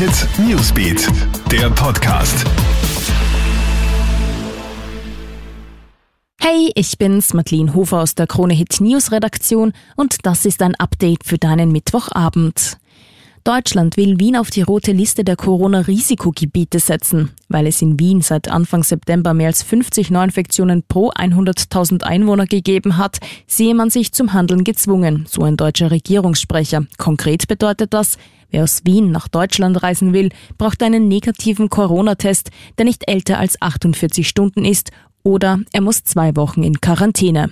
Hit Newsbeat, der Podcast. Hey, ich bin's, Madeleine Hofer aus der Krone Hit News Redaktion und das ist ein Update für deinen Mittwochabend. Deutschland will Wien auf die rote Liste der Corona-Risikogebiete setzen. Weil es in Wien seit Anfang September mehr als 50 Neuinfektionen pro 100.000 Einwohner gegeben hat, sehe man sich zum Handeln gezwungen, so ein deutscher Regierungssprecher. Konkret bedeutet das, Wer aus Wien nach Deutschland reisen will, braucht einen negativen Corona-Test, der nicht älter als 48 Stunden ist, oder er muss zwei Wochen in Quarantäne.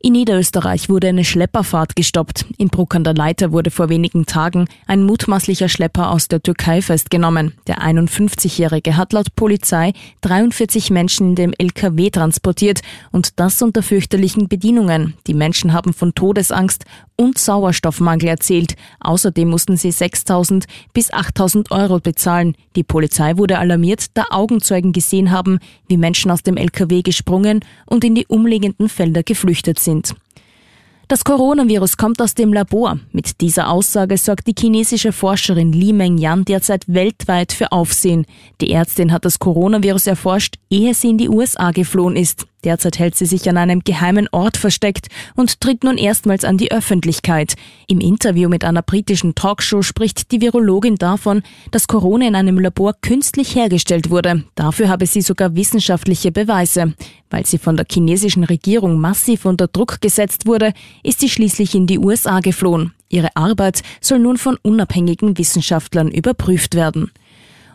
In Niederösterreich wurde eine Schlepperfahrt gestoppt. In Bruck an der Leiter wurde vor wenigen Tagen ein mutmaßlicher Schlepper aus der Türkei festgenommen. Der 51-Jährige hat laut Polizei 43 Menschen in dem LKW transportiert und das unter fürchterlichen Bedienungen. Die Menschen haben von Todesangst und Sauerstoffmangel erzählt. Außerdem mussten sie 6.000 bis 8.000 Euro bezahlen. Die Polizei wurde alarmiert, da Augenzeugen gesehen haben, wie Menschen aus dem LKW gesprungen und in die umliegenden Felder geflüchtet sind. Das Coronavirus kommt aus dem Labor. Mit dieser Aussage sorgt die chinesische Forscherin Li Mengyan derzeit weltweit für Aufsehen. Die Ärztin hat das Coronavirus erforscht, ehe sie in die USA geflohen ist. Derzeit hält sie sich an einem geheimen Ort versteckt und tritt nun erstmals an die Öffentlichkeit. Im Interview mit einer britischen Talkshow spricht die Virologin davon, dass Corona in einem Labor künstlich hergestellt wurde. Dafür habe sie sogar wissenschaftliche Beweise. Weil sie von der chinesischen Regierung massiv unter Druck gesetzt wurde, ist sie schließlich in die USA geflohen. Ihre Arbeit soll nun von unabhängigen Wissenschaftlern überprüft werden.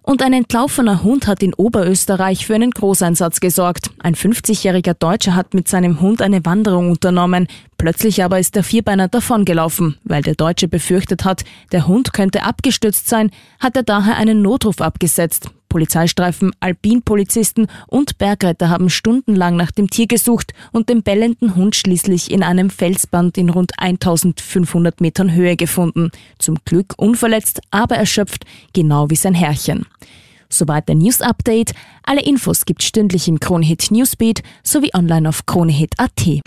Und ein entlaufener Hund hat in Oberösterreich für einen Großeinsatz gesorgt. Ein 50-jähriger Deutscher hat mit seinem Hund eine Wanderung unternommen. Plötzlich aber ist der Vierbeiner davongelaufen. Weil der Deutsche befürchtet hat, der Hund könnte abgestürzt sein, hat er daher einen Notruf abgesetzt. Polizeistreifen, Alpinpolizisten und Bergretter haben stundenlang nach dem Tier gesucht und den bellenden Hund schließlich in einem Felsband in rund 1500 Metern Höhe gefunden. Zum Glück unverletzt, aber erschöpft, genau wie sein Herrchen. Soweit der News Update. Alle Infos gibt stündlich im Kronehit Newsbeat sowie online auf kronehit.at.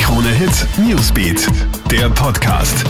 Kronehit Newsbeat, der Podcast.